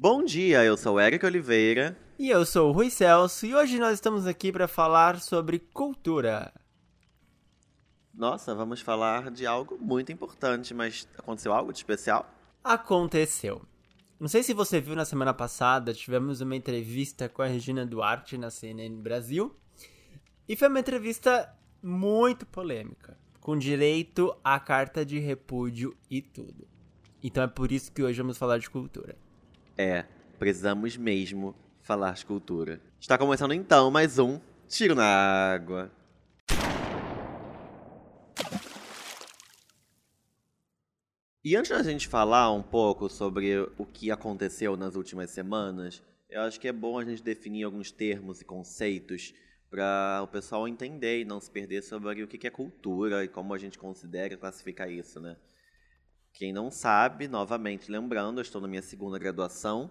Bom dia, eu sou Eric Oliveira. E eu sou o Rui Celso e hoje nós estamos aqui para falar sobre cultura. Nossa, vamos falar de algo muito importante, mas aconteceu algo de especial? Aconteceu. Não sei se você viu na semana passada, tivemos uma entrevista com a Regina Duarte na CNN Brasil. E foi uma entrevista muito polêmica, com direito à carta de repúdio e tudo. Então é por isso que hoje vamos falar de cultura. É, precisamos mesmo falar de cultura. Está começando então mais um Tiro na Água. E antes da gente falar um pouco sobre o que aconteceu nas últimas semanas, eu acho que é bom a gente definir alguns termos e conceitos para o pessoal entender e não se perder sobre o que é cultura e como a gente considera e classifica isso, né? Quem não sabe, novamente lembrando, eu estou na minha segunda graduação,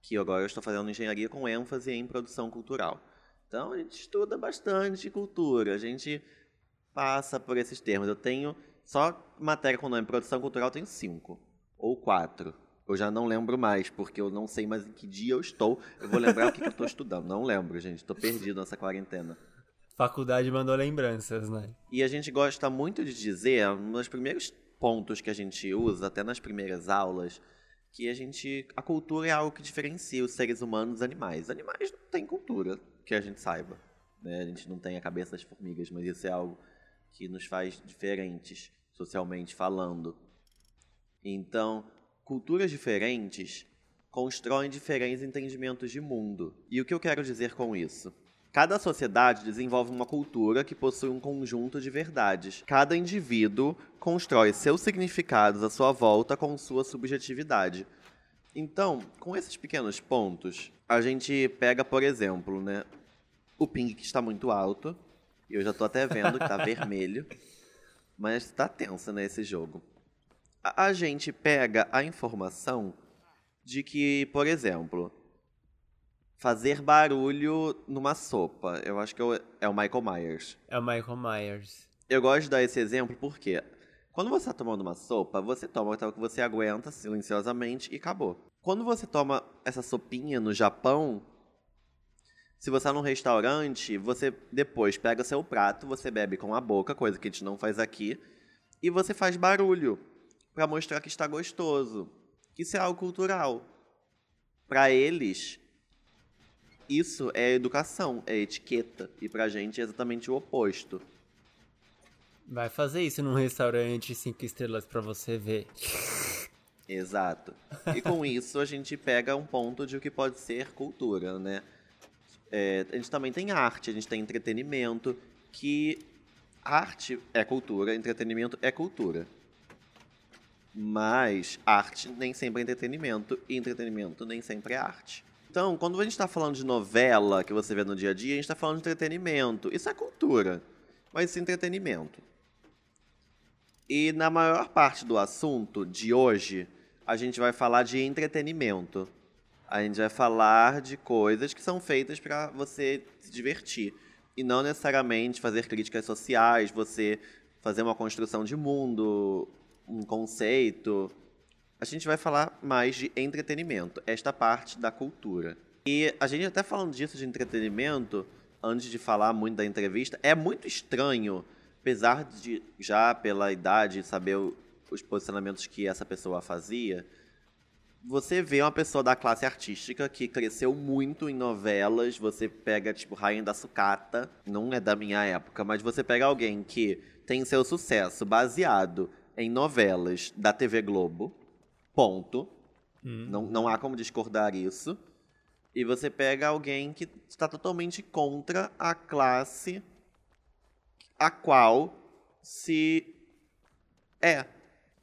que agora eu estou fazendo engenharia com ênfase em produção cultural. Então a gente estuda bastante cultura, a gente passa por esses termos. Eu tenho só matéria com nome produção cultural, eu tenho cinco ou quatro. Eu já não lembro mais, porque eu não sei mais em que dia eu estou. Eu vou lembrar o que, que eu estou estudando. Não lembro, gente. Estou perdido nessa quarentena. Faculdade mandou lembranças, né? E a gente gosta muito de dizer, um dos primeiros pontos que a gente usa, até nas primeiras aulas, que a gente. A cultura é algo que diferencia os seres humanos dos animais. Animais não têm cultura, que a gente saiba. Né? A gente não tem a cabeça das formigas, mas isso é algo que nos faz diferentes, socialmente falando. Então, culturas diferentes constroem diferentes entendimentos de mundo. E o que eu quero dizer com isso? Cada sociedade desenvolve uma cultura que possui um conjunto de verdades. Cada indivíduo constrói seus significados à sua volta com sua subjetividade. Então, com esses pequenos pontos, a gente pega, por exemplo, né, o ping que está muito alto. Eu já estou até vendo que está vermelho. Mas está tenso né, esse jogo. A, a gente pega a informação de que, por exemplo, fazer barulho numa sopa. Eu acho que é o Michael Myers. É o Michael Myers. Eu gosto de dar esse exemplo porque quando você está tomando uma sopa, você toma o que você aguenta silenciosamente e acabou. Quando você toma essa sopinha no Japão, se você está num restaurante, você depois pega seu prato, você bebe com a boca, coisa que a gente não faz aqui, e você faz barulho para mostrar que está gostoso. Isso é algo cultural. Para eles, isso é educação, é etiqueta. E pra gente é exatamente o oposto. Vai fazer isso num restaurante cinco estrelas para você ver. Exato. E com isso a gente pega um ponto de o que pode ser cultura, né? É, a gente também tem arte, a gente tem entretenimento, que arte é cultura, entretenimento é cultura. Mas arte nem sempre é entretenimento, e entretenimento nem sempre é arte. Então, quando a gente está falando de novela que você vê no dia a dia, a gente está falando de entretenimento. Isso é cultura, mas isso é entretenimento. E na maior parte do assunto de hoje, a gente vai falar de entretenimento. A gente vai falar de coisas que são feitas para você se divertir. E não necessariamente fazer críticas sociais, você fazer uma construção de mundo, um conceito, a gente vai falar mais de entretenimento, esta parte da cultura. E a gente até falando disso de entretenimento, antes de falar muito da entrevista, é muito estranho, apesar de já pela idade saber os posicionamentos que essa pessoa fazia, você vê uma pessoa da classe artística que cresceu muito em novelas, você pega, tipo, Rainha da Sucata, não é da minha época, mas você pega alguém que tem seu sucesso baseado em novelas da TV Globo, Ponto. Hum. Não, não há como discordar isso. E você pega alguém que está totalmente contra a classe a qual se é.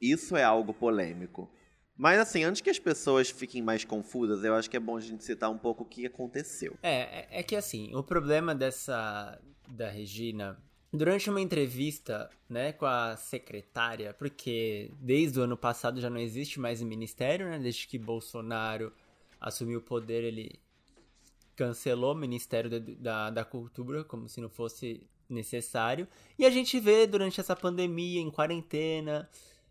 Isso é algo polêmico. Mas assim, antes que as pessoas fiquem mais confusas, eu acho que é bom a gente citar um pouco o que aconteceu. É, é, é que assim, o problema dessa da Regina Durante uma entrevista, né, com a secretária, porque desde o ano passado já não existe mais ministério, né, desde que Bolsonaro assumiu o poder, ele cancelou o Ministério da, da, da Cultura, como se não fosse necessário. E a gente vê durante essa pandemia, em quarentena,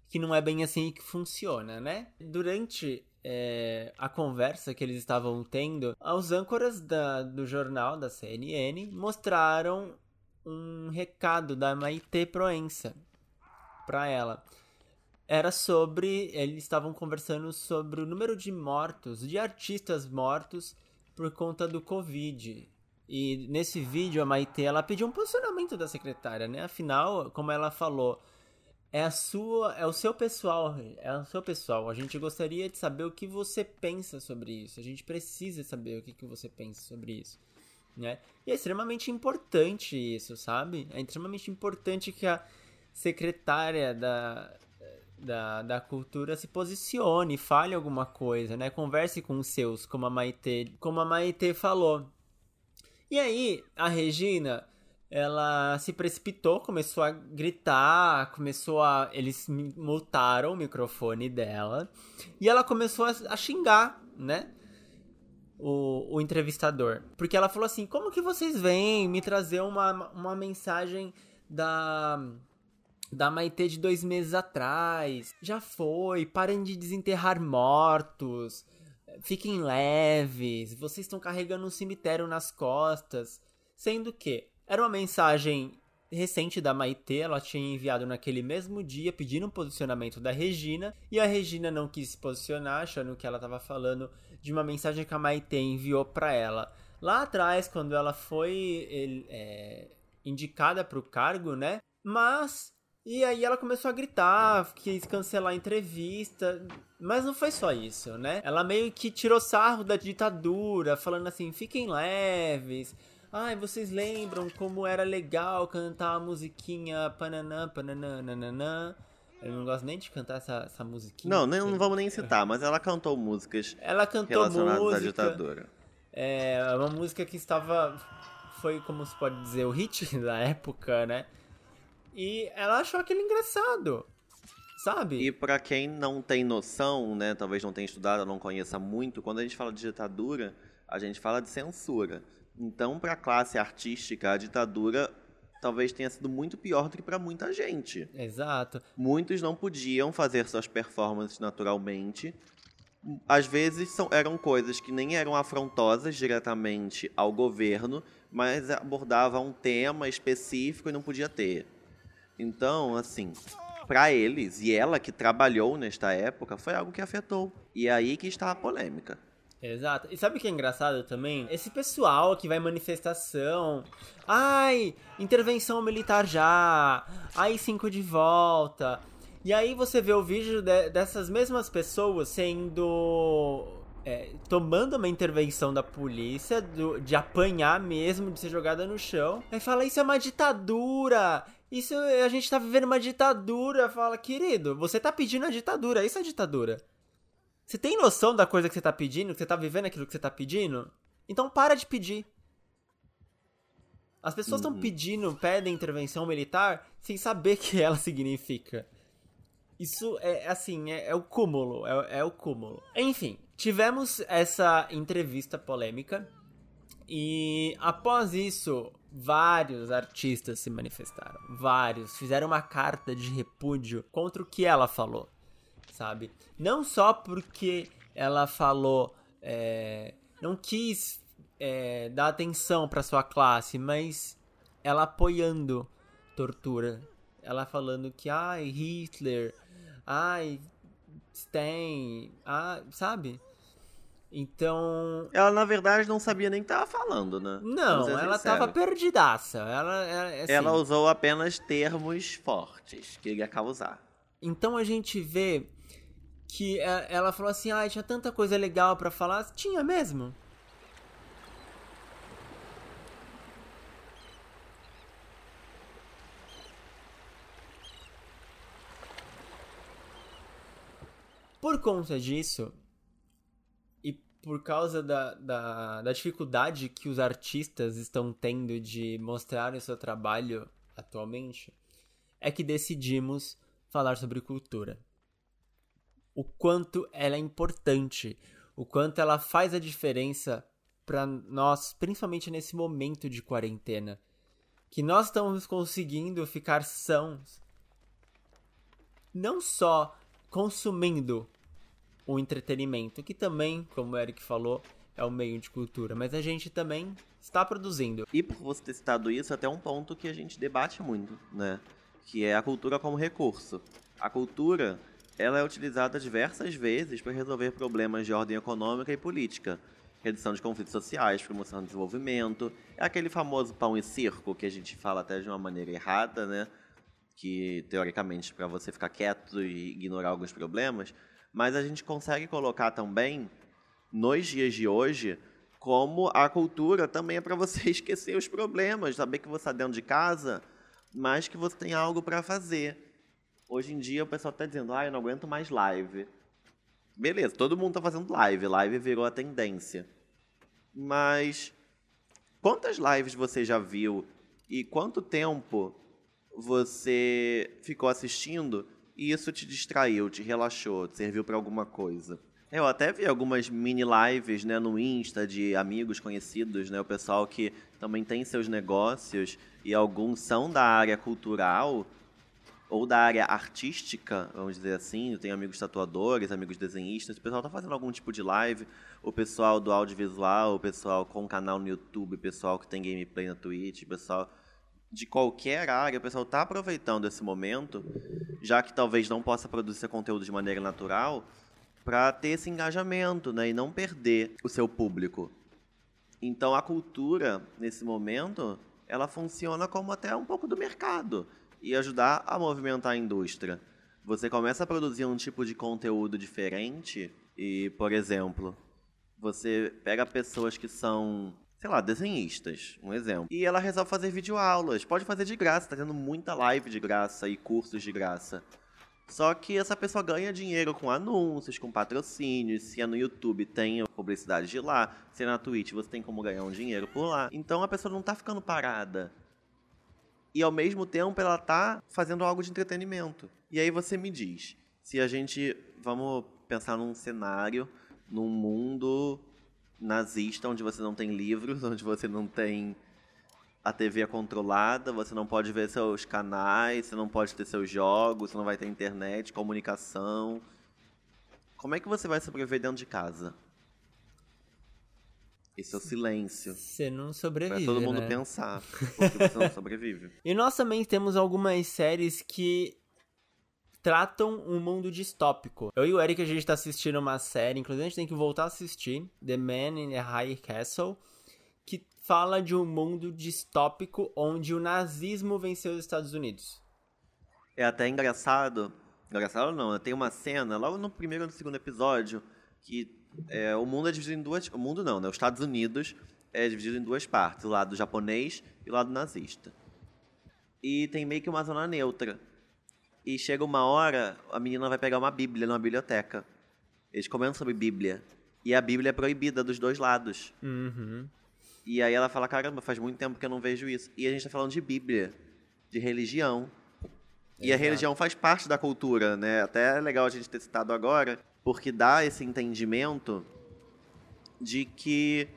que não é bem assim que funciona, né? Durante é, a conversa que eles estavam tendo, os âncoras da, do jornal da CNN mostraram um recado da Maite Proença para ela. Era sobre. Eles estavam conversando sobre o número de mortos, de artistas mortos por conta do Covid. E nesse vídeo a Maite ela pediu um posicionamento da secretária, né? Afinal, como ela falou, é a sua, é o seu pessoal, é o seu pessoal. A gente gostaria de saber o que você pensa sobre isso. A gente precisa saber o que, que você pensa sobre isso, né? E é extremamente importante isso, sabe? É extremamente importante que a secretária da, da, da cultura se posicione, fale alguma coisa, né? Converse com os seus, como a Maite, como a Maite falou. E aí, a Regina ela se precipitou, começou a gritar, começou a. Eles multaram o microfone dela e ela começou a, a xingar, né? O, o, entrevistador. Porque ela falou assim: como que vocês vêm me trazer uma, uma mensagem da. Da Maitê de dois meses atrás. Já foi, parem de desenterrar mortos. Fiquem leves, vocês estão carregando um cemitério nas costas. Sendo que era uma mensagem recente da Maitê, ela tinha enviado naquele mesmo dia pedindo um posicionamento da Regina, e a Regina não quis se posicionar, achando que ela estava falando de uma mensagem que a Maitê enviou para ela. Lá atrás, quando ela foi é, indicada para o cargo, né? Mas e aí ela começou a gritar, quis cancelar a entrevista. Mas não foi só isso, né? Ela meio que tirou sarro da ditadura, falando assim: fiquem leves, Ai, vocês lembram como era legal cantar a musiquinha pananã, pananã, nananã? Eu não gosto nem de cantar essa, essa musiquinha. Não, não, não vamos nem citar, mas ela cantou músicas ela cantou relacionadas música, à ditadura. É uma música que estava. Foi, como se pode dizer, o hit da época, né? E ela achou aquele engraçado. Sabe? E para quem não tem noção, né, talvez não tenha estudado, não conheça muito, quando a gente fala de ditadura, a gente fala de censura. Então, para a classe artística, a ditadura talvez tenha sido muito pior do que para muita gente. Exato. Muitos não podiam fazer suas performances naturalmente. Às vezes são, eram coisas que nem eram afrontosas diretamente ao governo, mas abordavam um tema específico e não podia ter. Então, assim, para eles, e ela que trabalhou nesta época, foi algo que afetou. E é aí que está a polêmica. Exato. E sabe o que é engraçado também? Esse pessoal que vai em manifestação. Ai, intervenção militar já. Ai, cinco de volta. E aí você vê o vídeo de, dessas mesmas pessoas sendo. É, tomando uma intervenção da polícia, do, de apanhar mesmo, de ser jogada no chão. Aí fala, isso é uma ditadura. Isso a gente tá vivendo uma ditadura. Fala, querido, você tá pedindo a ditadura, isso é ditadura. Você tem noção da coisa que você tá pedindo? Que você tá vivendo aquilo que você tá pedindo? Então para de pedir. As pessoas estão uhum. pedindo, pedem intervenção militar sem saber o que ela significa. Isso é assim, é, é o cúmulo, é, é o cúmulo. Enfim, tivemos essa entrevista polêmica e após isso, vários artistas se manifestaram. Vários fizeram uma carta de repúdio contra o que ela falou sabe? Não só porque ela falou, é, não quis é, dar atenção para sua classe, mas ela apoiando tortura. Ela falando que, ai, Hitler, ai, Stein, ah, sabe? Então. Ela, na verdade, não sabia nem que tava falando, né? Não, ela sincero. tava perdidaça. Ela, ela, assim... ela usou apenas termos fortes que ele ia causar. Então a gente vê que é, ela falou assim: ah, tinha tanta coisa legal para falar. Tinha mesmo. Por conta disso, e por causa da, da, da, dificuldade que os artistas estão tendo de mostrar o seu trabalho atualmente, é que decidimos falar sobre cultura o quanto ela é importante, o quanto ela faz a diferença para nós, principalmente nesse momento de quarentena, que nós estamos conseguindo ficar sãos, não só consumindo o entretenimento, que também, como o Eric falou, é o meio de cultura, mas a gente também está produzindo. E por você ter citado isso, até um ponto que a gente debate muito, né? Que é a cultura como recurso. A cultura, ela é utilizada diversas vezes para resolver problemas de ordem econômica e política. Redução de conflitos sociais, promoção do desenvolvimento. É aquele famoso pão e circo que a gente fala até de uma maneira errada, né? Que, teoricamente, para você ficar quieto e ignorar alguns problemas, mas a gente consegue colocar também, nos dias de hoje, como a cultura também é para você esquecer os problemas, saber que você está dentro de casa, mas que você tem algo para fazer. Hoje em dia o pessoal está dizendo, ah, eu não aguento mais live. Beleza, todo mundo está fazendo live, live virou a tendência. Mas quantas lives você já viu e quanto tempo você ficou assistindo e isso te distraiu, te relaxou, te serviu para alguma coisa. Eu até vi algumas mini lives, né, no Insta de amigos conhecidos, né, o pessoal que também tem seus negócios e alguns são da área cultural ou da área artística, vamos dizer assim. Eu tenho amigos tatuadores, amigos desenhistas. O pessoal tá fazendo algum tipo de live. O pessoal do audiovisual, o pessoal com canal no YouTube, o pessoal que tem gameplay na Twitch, o pessoal de qualquer área, o pessoal está aproveitando esse momento, já que talvez não possa produzir conteúdo de maneira natural, para ter esse engajamento né, e não perder o seu público. Então a cultura, nesse momento, ela funciona como até um pouco do mercado e ajudar a movimentar a indústria. Você começa a produzir um tipo de conteúdo diferente e, por exemplo, você pega pessoas que são sei lá, desenhistas, um exemplo. E ela resolve fazer videoaulas. Pode fazer de graça, tá tendo muita live de graça e cursos de graça. Só que essa pessoa ganha dinheiro com anúncios, com patrocínios. Se é no YouTube, tem publicidade de lá. Se é na Twitch, você tem como ganhar um dinheiro por lá. Então a pessoa não tá ficando parada. E ao mesmo tempo ela tá fazendo algo de entretenimento. E aí você me diz, se a gente. Vamos pensar num cenário, num mundo nazista, onde você não tem livros, onde você não tem a TV é controlada, você não pode ver seus canais, você não pode ter seus jogos, você não vai ter internet, comunicação. Como é que você vai sobreviver dentro de casa? Esse é o silêncio. Você não sobrevive. Pra todo mundo né? pensar. Porque você não sobrevive. E nós também temos algumas séries que tratam um mundo distópico. Eu e o Eric, a gente tá assistindo uma série, inclusive a gente tem que voltar a assistir, The Man in the High Castle, que fala de um mundo distópico onde o nazismo venceu os Estados Unidos. É até engraçado, engraçado não, tem uma cena, logo no primeiro ou no segundo episódio, que é, o mundo é dividido em duas... O mundo não, né? Os Estados Unidos é dividido em duas partes, o lado japonês e o lado nazista. E tem meio que uma zona neutra. E chega uma hora, a menina vai pegar uma Bíblia numa biblioteca. Eles comentam sobre Bíblia. E a Bíblia é proibida dos dois lados. Uhum. E aí ela fala: caramba, faz muito tempo que eu não vejo isso. E a gente tá falando de Bíblia, de religião. E a Exato. religião faz parte da cultura, né? Até é legal a gente ter citado agora, porque dá esse entendimento de que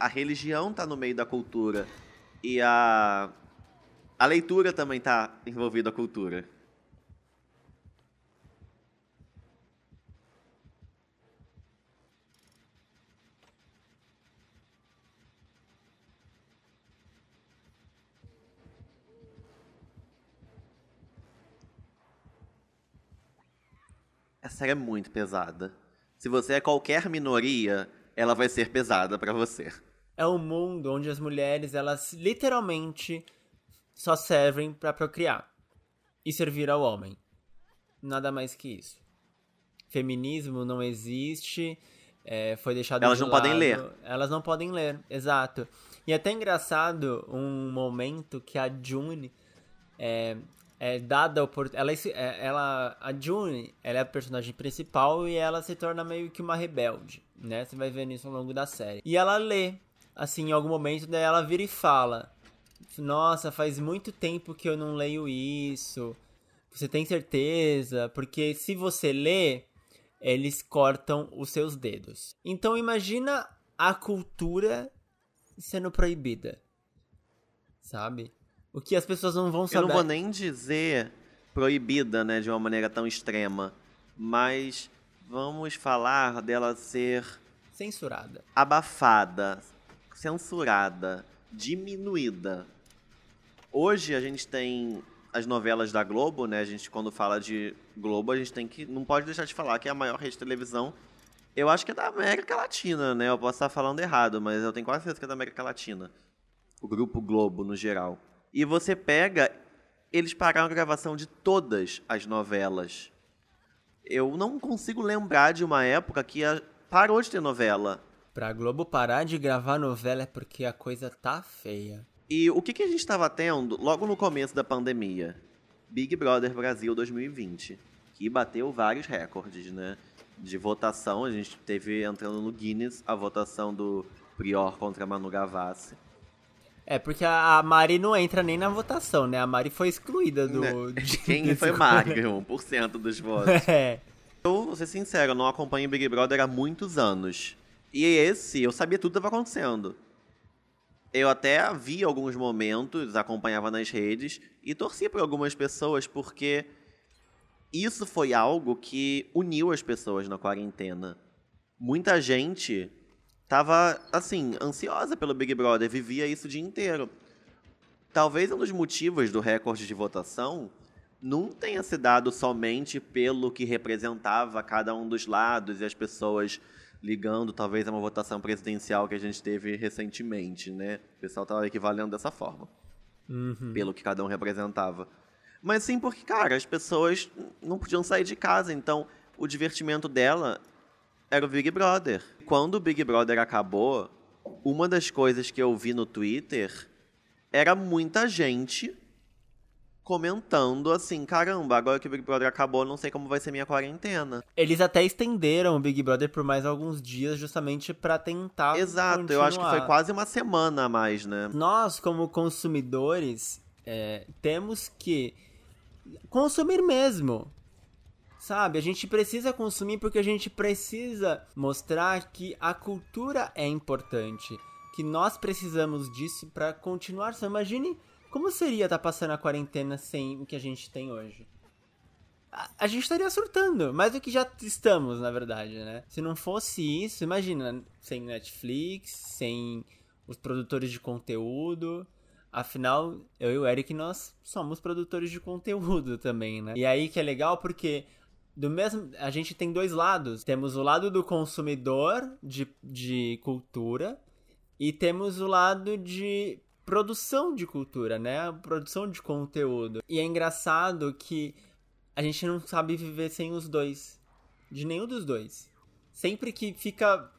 a religião tá no meio da cultura. E a a leitura também está envolvida a cultura. Essa série é muito pesada. Se você é qualquer minoria, ela vai ser pesada para você. É um mundo onde as mulheres, elas literalmente só servem para procriar e servir ao homem. Nada mais que isso. Feminismo não existe, é, foi deixado Elas de não podem lado. ler. Elas não podem ler, exato. E é até engraçado um momento que a June é, é dada por ela, é- ela a June ela é a personagem principal e ela se torna meio que uma rebelde, né? Você vai ver isso ao longo da série. E ela lê, assim, em algum momento, daí ela vira e fala: Nossa, faz muito tempo que eu não leio isso. Você tem certeza? Porque se você lê, eles cortam os seus dedos. Então imagina a cultura sendo proibida. Sabe? O que as pessoas não vão Eu saber. não vou nem dizer proibida, né, de uma maneira tão extrema, mas Vamos falar dela ser Censurada. abafada, censurada, diminuída. Hoje a gente tem as novelas da Globo, né? A gente quando fala de Globo, a gente tem que não pode deixar de falar que é a maior rede de televisão. Eu acho que é da América Latina, né? Eu posso estar falando errado, mas eu tenho quase certeza que é da América Latina. O grupo Globo no geral. E você pega, eles pararam a gravação de todas as novelas. Eu não consigo lembrar de uma época que a- parou de ter novela. Pra Globo parar de gravar novela é porque a coisa tá feia. E o que, que a gente estava tendo logo no começo da pandemia? Big Brother Brasil 2020, que bateu vários recordes, né? De votação, a gente teve entrando no Guinness a votação do Prior contra Manu Gavassi. É, porque a Mari não entra nem na votação, né? A Mari foi excluída do. Né? de- Quem foi Mari? 1% dos votos. É. Eu vou ser sincero, eu não acompanho Big Brother há muitos anos. E esse, eu sabia tudo que estava acontecendo. Eu até vi alguns momentos, acompanhava nas redes e torcia por algumas pessoas porque isso foi algo que uniu as pessoas na quarentena. Muita gente tava, assim, ansiosa pelo Big Brother, vivia isso o dia inteiro. Talvez um dos motivos do recorde de votação não tenha se dado somente pelo que representava cada um dos lados e as pessoas ligando talvez a uma votação presidencial que a gente teve recentemente, né? O pessoal estava equivalendo dessa forma, Uhum. pelo que cada um representava. Mas sim porque, cara, as pessoas não podiam sair de casa, então o divertimento dela era o Big Brother. Quando o Big Brother acabou, uma das coisas que eu vi no Twitter era muita gente comentando assim, caramba, agora que o Big Brother acabou, não sei como vai ser minha quarentena. Eles até estenderam o Big Brother por mais alguns dias, justamente pra tentar. Exato, eu acho que foi continuar. quase uma semana a mais, né? Nós, como consumidores, é, temos que consumir mesmo. Sabe? A gente precisa consumir porque a gente precisa mostrar que a cultura é importante. Que nós precisamos disso pra continuar. Só imagine como seria estar passando a quarentena sem o que a gente tem hoje. A, a gente estaria surtando, mais do que já estamos, na verdade, né? Se não fosse isso, imagina, sem Netflix, sem os produtores de conteúdo. Afinal, eu e o Eric, nós somos produtores de conteúdo também, né? E aí que é legal porque do mesmo. A gente tem dois lados. Temos o lado do consumidor de, de cultura e temos o lado de produção de cultura, né? Produção de conteúdo. E é engraçado que a gente não sabe viver sem os dois. De nenhum dos dois. Sempre que fica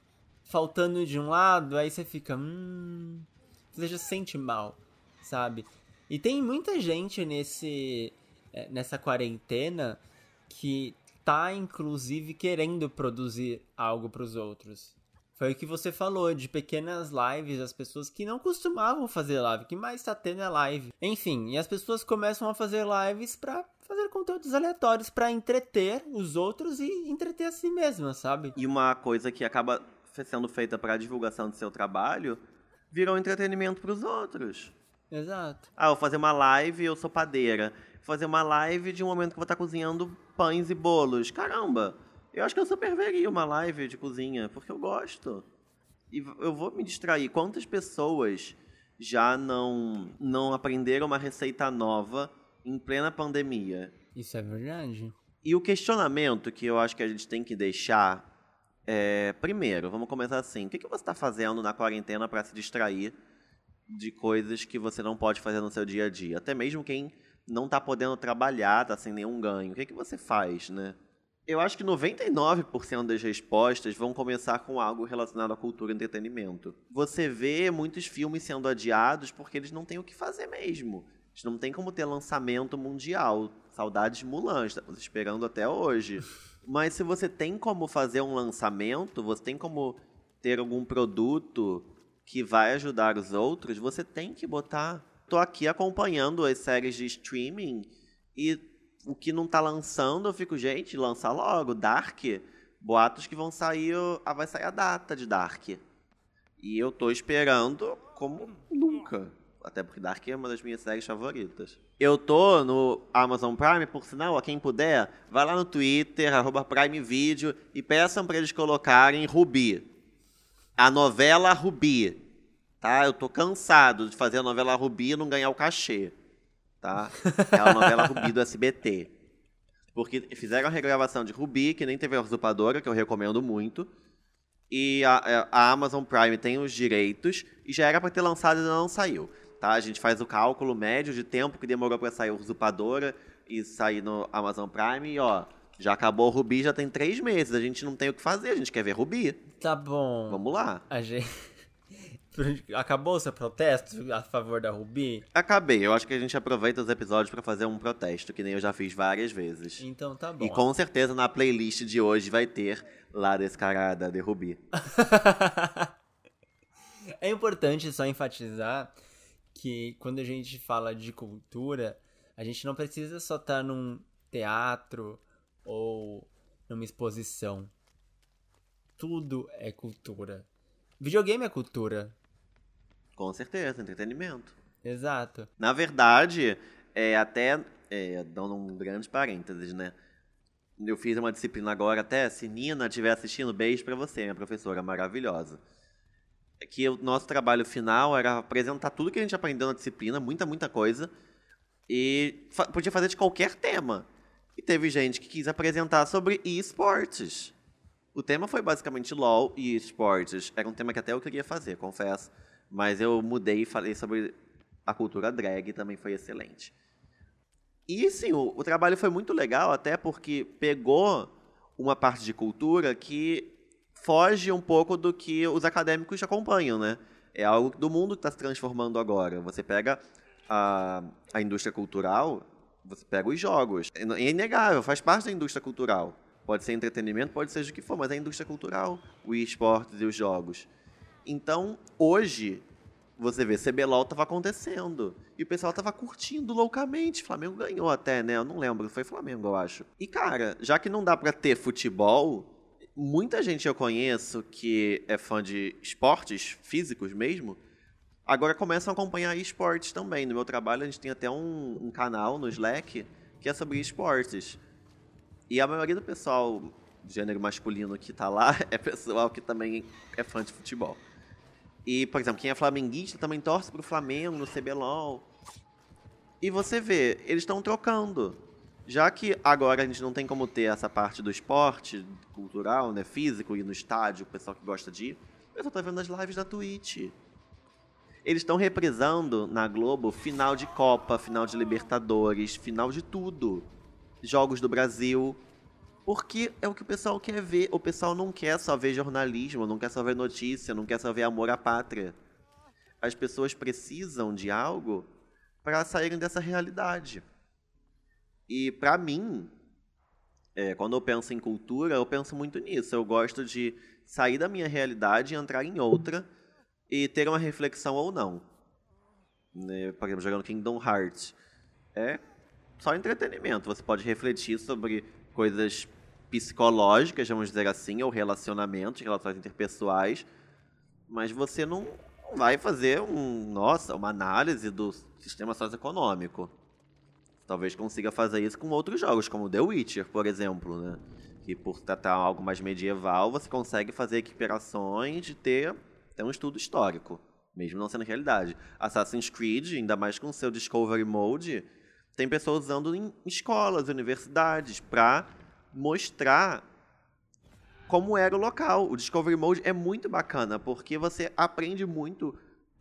faltando de um lado, aí você fica. Hum. Você já se sente mal, sabe? E tem muita gente nesse. eh, nessa quarentena que tá, inclusive, querendo produzir algo pros outros. Foi o que você falou, de pequenas lives, as pessoas que não costumavam fazer live, que mais tá tendo é live. Enfim, e as pessoas começam a fazer lives pra fazer conteúdos aleatórios pra entreter os outros e entreter a si mesmas, sabe? E uma coisa que acaba sendo feita para divulgação do seu trabalho virou entretenimento para os outros. Exato. Ah, vou fazer uma live, eu sou padeira. Vou fazer uma live de um momento que eu vou estar cozinhando pães e bolos. Caramba, eu acho que eu super veria uma live de cozinha, porque eu gosto. E eu vou me distrair. Quantas pessoas já não, não aprenderam uma receita nova em plena pandemia? Isso é verdade. E o questionamento que eu acho que a gente tem que deixar é, primeiro, vamos começar assim. O que, que você está fazendo na quarentena para se distrair de coisas que você não pode fazer no seu dia a dia? Até mesmo quem não está podendo trabalhar, está sem nenhum ganho. O que, que você faz, né? Eu acho que 99% das respostas vão começar com algo relacionado à cultura e entretenimento. Você vê muitos filmes sendo adiados porque eles não têm o que fazer mesmo. Eles não tem como ter lançamento mundial. Saudades de Mulan, estamos esperando até hoje. Mas se você tem como fazer um lançamento, você tem como ter algum produto que vai ajudar os outros, você tem que botar. Tô aqui acompanhando as séries de streaming e o que não tá lançando, eu fico, gente, lança logo. Dark, boatos que vão sair, ah, vai sair a data de Dark. E eu tô esperando como nunca. Até porque Dark é uma das minhas séries favoritas. Eu tô no Amazon Prime, por sinal, a quem puder, vai lá no Twitter, arroba Prime Video, e peçam para eles colocarem Rubi. A novela Rubi. Tá? Eu tô cansado de fazer a novela Rubi e não ganhar o cachê. Tá? É a novela Rubi do SBT. Porque fizeram a regravação de Rubi, que nem teve a usurpadora, que eu recomendo muito. E a, a Amazon Prime tem os direitos, e já era para ter lançado e não saiu tá? A gente faz o cálculo médio de tempo que demorou para sair o Usurpadora e sair no Amazon Prime e, ó, já acabou o Rubi, já tem três meses. A gente não tem o que fazer, a gente quer ver Rubi. Tá bom. Vamos lá. A gente... Acabou o seu protesto a favor da Rubi? Acabei. Eu acho que a gente aproveita os episódios para fazer um protesto, que nem eu já fiz várias vezes. Então tá bom. E com certeza na playlist de hoje vai ter lá Descarada de Rubi. é importante só enfatizar que quando a gente fala de cultura, a gente não precisa só estar tá num teatro ou numa exposição. Tudo é cultura. Videogame é cultura. Com certeza, entretenimento. Exato. Na verdade, é até é, dando um grande parênteses, né? Eu fiz uma disciplina agora até, se Nina estiver assistindo, beijo para você, minha professora maravilhosa que o nosso trabalho final era apresentar tudo que a gente aprendeu na disciplina, muita, muita coisa, e fa podia fazer de qualquer tema. E teve gente que quis apresentar sobre esportes. O tema foi basicamente LOL e esportes. Era um tema que até eu queria fazer, confesso. Mas eu mudei e falei sobre a cultura drag, também foi excelente. E sim, o, o trabalho foi muito legal, até porque pegou uma parte de cultura que foge um pouco do que os acadêmicos acompanham, né? É algo do mundo que está se transformando agora. Você pega a, a indústria cultural, você pega os jogos. É, é inegável, faz parte da indústria cultural. Pode ser entretenimento, pode ser o que for, mas é a indústria cultural, o esportes e os jogos. Então, hoje, você vê, CBLOL estava acontecendo. E o pessoal estava curtindo loucamente. Flamengo ganhou até, né? Eu não lembro, foi Flamengo, eu acho. E, cara, já que não dá para ter futebol, muita gente eu conheço que é fã de esportes físicos mesmo, agora começam a acompanhar esportes também. No meu trabalho, a gente tem até um, um canal no Slack que é sobre esportes. E a maioria do pessoal gênero masculino que está lá é pessoal que também é fã de futebol. E, por exemplo, quem é flamenguista também torce para o Flamengo no CBLOL. E você vê, eles estão trocando já que agora a gente não tem como ter essa parte do esporte cultural, né, físico, e no estádio, o pessoal que gosta de ir, o pessoal tá vendo as lives da Twitch. Eles estão reprisando na Globo final de Copa, final de Libertadores, final de tudo. Jogos do Brasil. Porque é o que o pessoal quer ver. O pessoal não quer só ver jornalismo, não quer só ver notícia, não quer só ver amor à pátria. As pessoas precisam de algo para saírem dessa realidade. E para mim, é, quando eu penso em cultura, eu penso muito nisso. Eu gosto de sair da minha realidade e entrar em outra e ter uma reflexão ou não. Né? Por exemplo, jogando Kingdom Hearts. É só entretenimento. Você pode refletir sobre coisas psicológicas, vamos dizer assim, ou relacionamentos, relações interpessoais, mas você não vai fazer um, nossa, uma análise do sistema socioeconômico talvez consiga fazer isso com outros jogos, como The Witcher, por exemplo, né? Que por tratar algo mais medieval, você consegue fazer equiparações de ter, ter um estudo histórico, mesmo não sendo realidade. Assassin's Creed, ainda mais com seu Discovery Mode, tem pessoas usando em escolas, universidades, para mostrar como era o local. O Discovery Mode é muito bacana, porque você aprende muito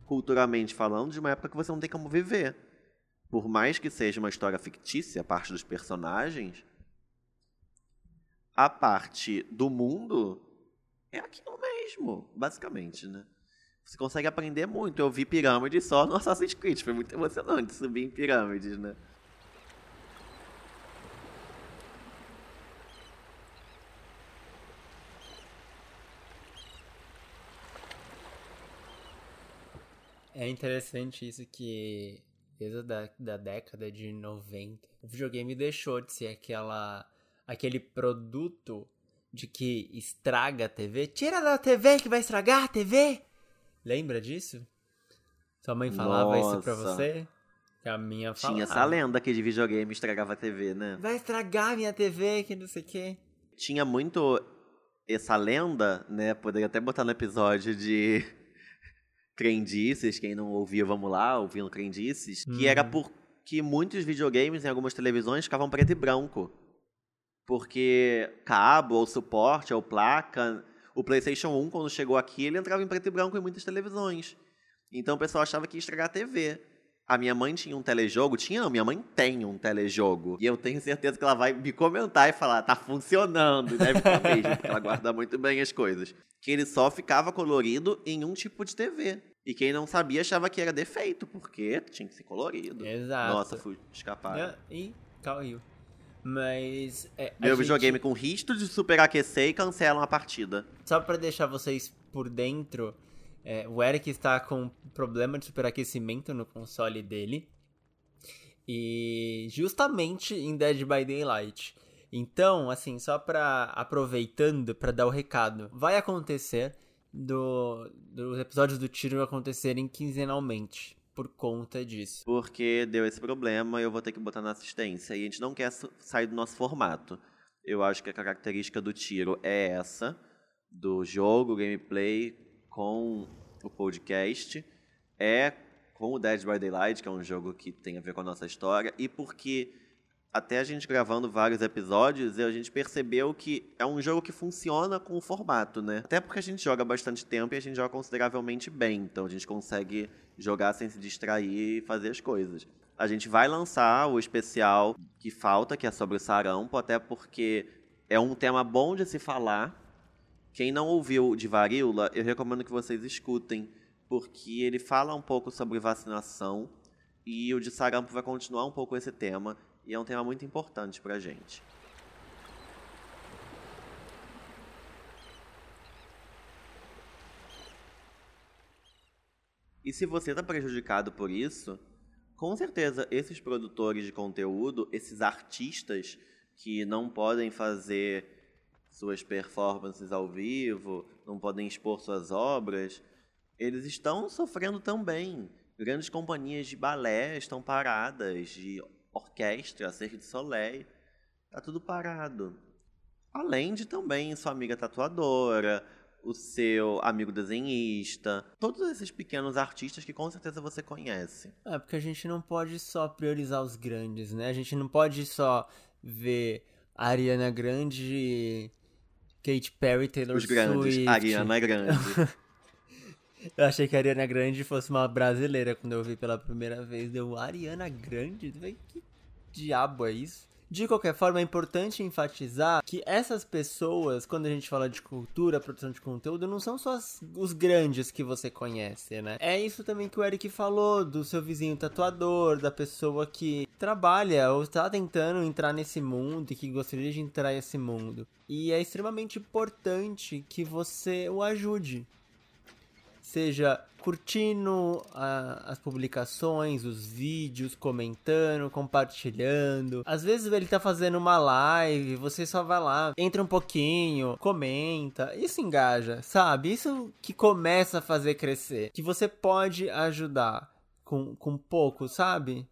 culturalmente falando de uma época que você não tem como viver por mais que seja uma história fictícia, a parte dos personagens, a parte do mundo é aquilo mesmo, basicamente, né? Você consegue aprender muito. Eu vi pirâmides só no Assassin's Creed, foi muito emocionante subir em pirâmides, né? É interessante isso que desde da, da década de 90, o videogame deixou de ser aquela aquele produto de que estraga a TV. Tira da TV que vai estragar a TV! Lembra disso? Sua mãe falava Nossa. isso pra você? Que a minha Tinha falava. essa lenda que de videogame estragava a TV, né? Vai estragar minha TV, que não sei o quê. Tinha muito essa lenda, né? Poderia até botar no episódio de crendices, quem não ouviu, vamos lá, ouvindo crendices, que era Uhum. porque muitos videogames em algumas televisões ficavam preto e branco. Porque cabo, ou suporte, ou placa, o PlayStation 1, quando chegou aqui, ele entrava em preto e branco em muitas televisões. Então o pessoal achava que ia estragar a TV. A minha mãe tinha um telejogo, tinha não, minha mãe tem um telejogo. E eu tenho certeza que ela vai me comentar e falar, tá funcionando. E deve estar mesmo, porque ela guarda muito bem as coisas. Que ele só ficava colorido em um tipo de TV. E quem não sabia achava que era defeito, porque tinha que ser colorido. Exato. Nossa, fui escapar. Ih, caiu. Mas. É, Meu gente- videogame com risco de superaquecer e cancelam a partida. Só pra deixar vocês por dentro, é, o Eric está com problema de superaquecimento no console dele. E justamente em Dead by Daylight. Então, assim, só pra aproveitando pra dar o recado, vai acontecer do, dos episódios do tiro acontecerem quinzenalmente por conta disso. Porque deu esse problema eu vou ter que botar na assistência. E a gente não quer sair do nosso formato. Eu acho que a característica do tiro é essa, do jogo, gameplay com o podcast. É com o Dead by Daylight, que é um jogo que tem a ver com a nossa história. E porque até a gente gravando vários episódios, a gente percebeu que é um jogo que funciona com o formato, né? Até porque a gente joga bastante tempo e a gente joga consideravelmente bem. Então a gente consegue jogar sem se distrair e fazer as coisas. A gente vai lançar o especial que falta, que é sobre o sarampo, até porque é um tema bom de se falar. Quem não ouviu de varíola, eu recomendo que vocês escutem, porque ele fala um pouco sobre vacinação e o de sarampo vai continuar um pouco esse tema, e é um tema muito importante pra gente. E se você está prejudicado por isso, com certeza esses produtores de conteúdo, esses artistas que não podem fazer suas performances ao vivo, não podem expor suas obras, eles estão sofrendo também. Grandes companhias de balé estão paradas, de orquestra, Cirque du Soleil, tá tudo parado. Além de também sua amiga tatuadora, o seu amigo desenhista, todos esses pequenos artistas que com certeza você conhece. É, porque a gente não pode só priorizar os grandes, né? A gente não pode só ver Ariana Grande, Katy Perry, Taylor Os grandes, Swift. a Ariana é grande. Eu achei que a Ariana Grande fosse uma brasileira quando eu vi pela primeira vez. Deu Ariana Grande? Que diabo é isso? De qualquer forma, é importante enfatizar que essas pessoas, quando a gente fala de cultura, produção de conteúdo, não são só as- os grandes que você conhece, né? É isso também que o Eric falou, do seu vizinho tatuador, da pessoa que trabalha ou está tentando entrar nesse mundo e que gostaria de entrar nesse mundo. E é extremamente importante que você o ajude seja curtindo a- as publicações, os vídeos, comentando, compartilhando. Às vezes ele tá fazendo uma live, você só vai lá, entra um pouquinho, comenta, isso engaja, sabe? Isso que começa a fazer crescer, que você pode ajudar com, com pouco, sabe?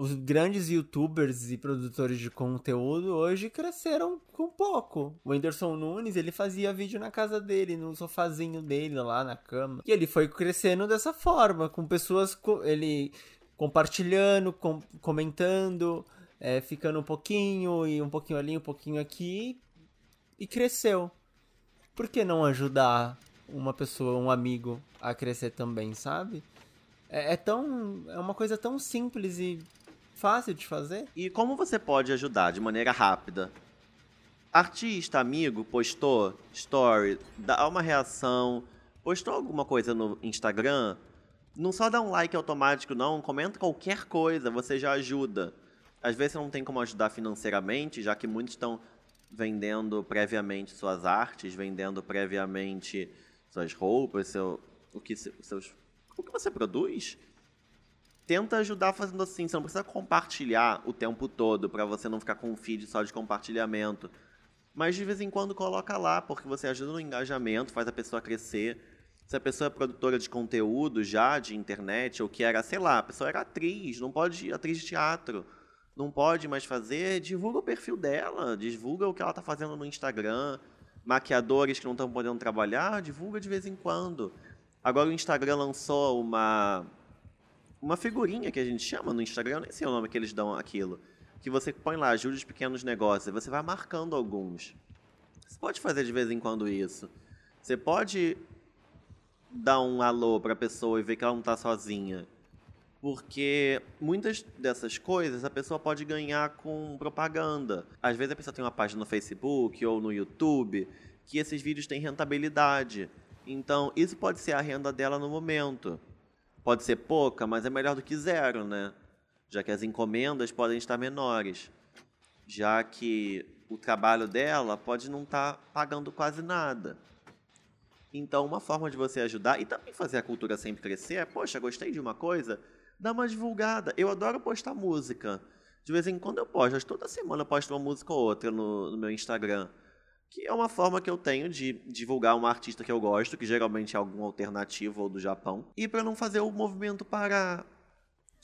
Os grandes youtubers e produtores de conteúdo hoje cresceram com pouco. O Whindersson Nunes, ele fazia vídeo na casa dele, no sofazinho dele, lá na cama. E ele foi crescendo dessa forma, com pessoas, co- ele compartilhando, com- comentando, é, ficando um pouquinho, e um pouquinho ali, um pouquinho aqui, e cresceu. Por que não ajudar uma pessoa, um amigo, a crescer também, sabe? É, é tão. É uma coisa tão simples e fácil de fazer. E como você pode ajudar de maneira rápida? Artista, amigo, postou story, dá uma reação, postou alguma coisa no Instagram, não só dá um like automático, não, comenta qualquer coisa, você já ajuda. Às vezes você não tem como ajudar financeiramente, já que muitos estão vendendo previamente suas artes, vendendo previamente suas roupas, seu, o, que, se- seus, o que você produz tenta ajudar fazendo assim. Você não precisa compartilhar o tempo todo para você não ficar com um feed só de compartilhamento. Mas de vez em quando coloca lá, porque você ajuda no engajamento, faz a pessoa crescer. Se a pessoa é produtora de conteúdo já de internet, ou que era, sei lá, a pessoa era atriz, não pode atriz de teatro, não pode mais fazer, divulga o perfil dela, divulga o que ela está fazendo no Instagram. Maquiadores que não estão podendo trabalhar, divulga de vez em quando. Agora o Instagram lançou uma uma figurinha que a gente chama no Instagram, nem sei o nome que eles dão aquilo, que você põe lá, ajude os pequenos negócios, você vai marcando alguns. Você pode fazer de vez em quando isso. Você pode dar um alô para a pessoa e ver que ela não está sozinha. Porque muitas dessas coisas a pessoa pode ganhar com propaganda. Às vezes a pessoa tem uma página no Facebook ou no YouTube que esses vídeos têm rentabilidade. Então, isso pode ser a renda dela no momento. Pode ser pouca, mas é melhor do que zero, né? Já que as encomendas podem estar menores. Já que o trabalho dela pode não estar tá pagando quase nada. Então, uma forma de você ajudar e também fazer a cultura sempre crescer é, poxa, gostei de uma coisa, dá uma divulgada. Eu adoro postar música. De vez em quando eu posto, toda semana eu posto uma música ou outra no, no meu Instagram que é uma forma que eu tenho de divulgar um artista que eu gosto, que geralmente é algum alternativo ou do Japão, e para não fazer o movimento parar.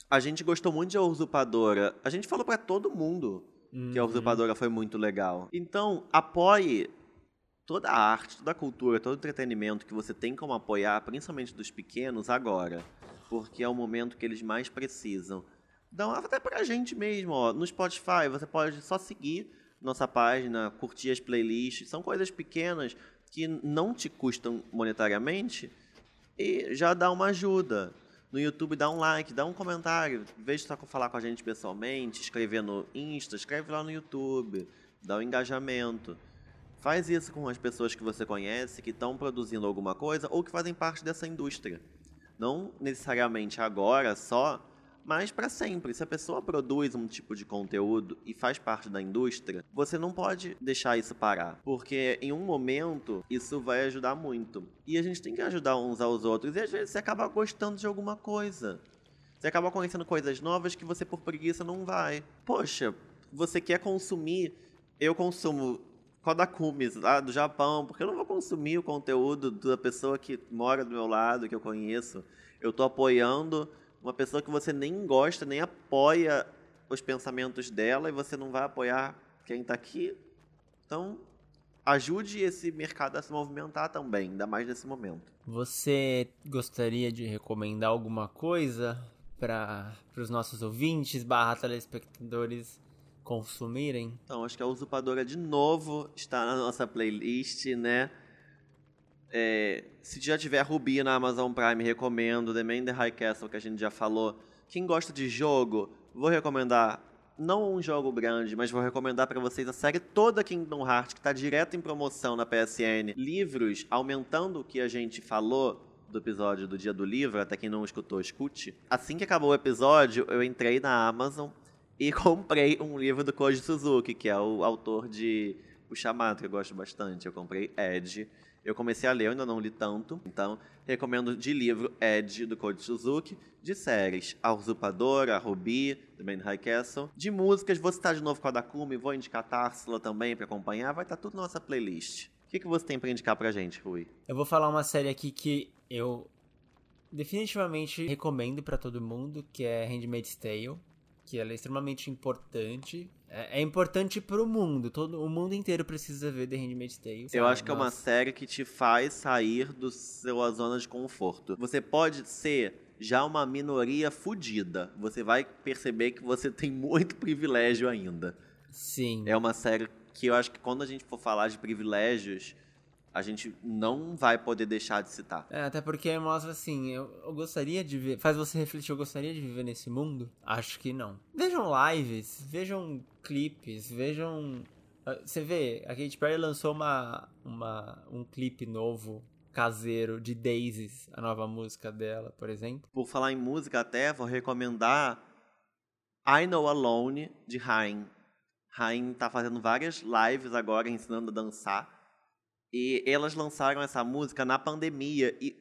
A gente gostou muito de A Usurpadora. A gente falou para todo mundo uhum. que A uhum. Usurpadora foi muito legal. Então, apoie toda a arte, toda a cultura, todo o entretenimento que você tem como apoiar, principalmente dos pequenos, agora. Porque é o momento que eles mais precisam. Dá até pra gente mesmo, ó. No Spotify, você pode só seguir nossa página, curtir as playlists. São coisas pequenas que não te custam monetariamente e já dá uma ajuda. No YouTube dá um like, dá um comentário, veja só falar com a gente pessoalmente, escrever no Insta, escreve lá no YouTube, dá um engajamento. Faz isso com as pessoas que você conhece, que estão produzindo alguma coisa ou que fazem parte dessa indústria. Não necessariamente agora só, mas para sempre. Se a pessoa produz um tipo de conteúdo e faz parte da indústria, você não pode deixar isso parar, porque em um momento isso vai ajudar muito. E a gente tem que ajudar uns aos outros e às vezes você acaba gostando de alguma coisa. Você acaba conhecendo coisas novas que você por preguiça não vai. Poxa, você quer consumir, eu consumo Kodakumis lá do Japão, porque eu não vou consumir o conteúdo da pessoa que mora do meu lado, que eu conheço. Eu estou apoiando uma pessoa que você nem gosta, nem apoia os pensamentos dela e você não vai apoiar quem está aqui. Então, ajude esse mercado a se movimentar também, ainda mais nesse momento. Você gostaria de recomendar alguma coisa para os nossos ouvintes barra telespectadores consumirem? Então, acho que a Usurpadora de novo está na nossa playlist, né? É, se já tiver Ruby na Amazon Prime, recomendo. The Man the High Castle, que a gente já falou. Quem gosta de jogo, vou recomendar. Não um jogo grande, mas vou recomendar para vocês a série toda Kingdom Hearts, que está direto em promoção na PSN. Livros, aumentando o que a gente falou do episódio do Dia do Livro, até quem não escutou, escute. Assim que acabou o episódio, eu entrei na Amazon e comprei um livro do Koji Suzuki, que é o autor de O Chamado, que eu gosto bastante. Eu comprei Edge eu comecei a ler, eu ainda não li tanto, então recomendo de livro Ed, do Code Suzuki, de séries A Usurpadora, A Ruby, The Man High Castle, de músicas, vou citar de novo com a Dakumi, vou indicar Tarsila também para acompanhar, vai estar tá tudo na nossa playlist. O que, que você tem para indicar pra gente, Rui? Eu vou falar uma série aqui que eu definitivamente recomendo para todo mundo, que é Handmaid's Tale, que ela é extremamente importante é, é importante pro mundo. Todo, o mundo inteiro precisa ver The Handmaid's Tale. Eu acho que Nossa. é uma série que te faz sair da sua zona de conforto. Você pode ser já uma minoria fodida. Você vai perceber que você tem muito privilégio ainda. Sim. É uma série que eu acho que quando a gente for falar de privilégios, a gente não vai poder deixar de citar. É, até porque mostra assim, eu, eu, gostaria de ver. Faz você refletir, eu gostaria de viver nesse mundo? Acho que não. Vejam lives, vejam clipes, vejam. Ah, você vê, a Katy Perry lançou uma, uma, um clipe novo caseiro de Daisies, a nova música dela, por exemplo. Por falar em música até, vou recomendar I Know Alone, de Rain. Rain tá fazendo várias lives agora ensinando a dançar. E elas lançaram essa música na pandemia e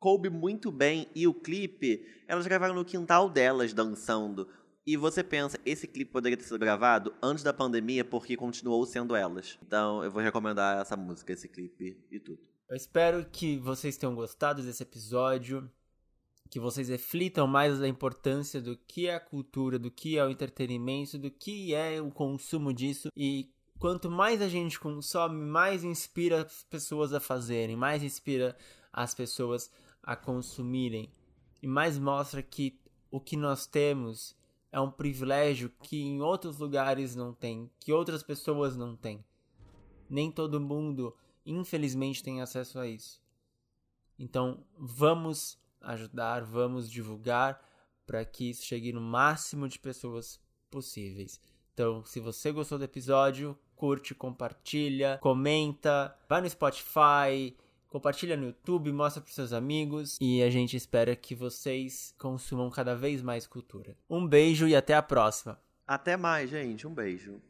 coube muito bem. E o clipe, elas gravaram no quintal delas dançando. E você pensa, esse clipe poderia ter sido gravado antes da pandemia porque continuou sendo elas. Então eu vou recomendar essa música, esse clipe e tudo. Eu espero que vocês tenham gostado desse episódio, que vocês reflitam mais a importância do que é a cultura, do que é o entretenimento, do que é o consumo disso e quanto mais a gente consome, mais inspira as pessoas a fazerem, mais inspira as pessoas a consumirem e mais mostra que o que nós temos é um privilégio que em outros lugares não tem, que outras pessoas não têm. Nem todo mundo, infelizmente, tem acesso a isso. Então, vamos ajudar, vamos divulgar para que isso chegue no máximo de pessoas possíveis. Então, se você gostou do episódio, curte, compartilha, comenta, vai no Spotify, compartilha no YouTube, mostra para seus amigos e a gente espera que vocês consumam cada vez mais cultura. Um beijo e até a próxima. Até mais, gente. Um beijo.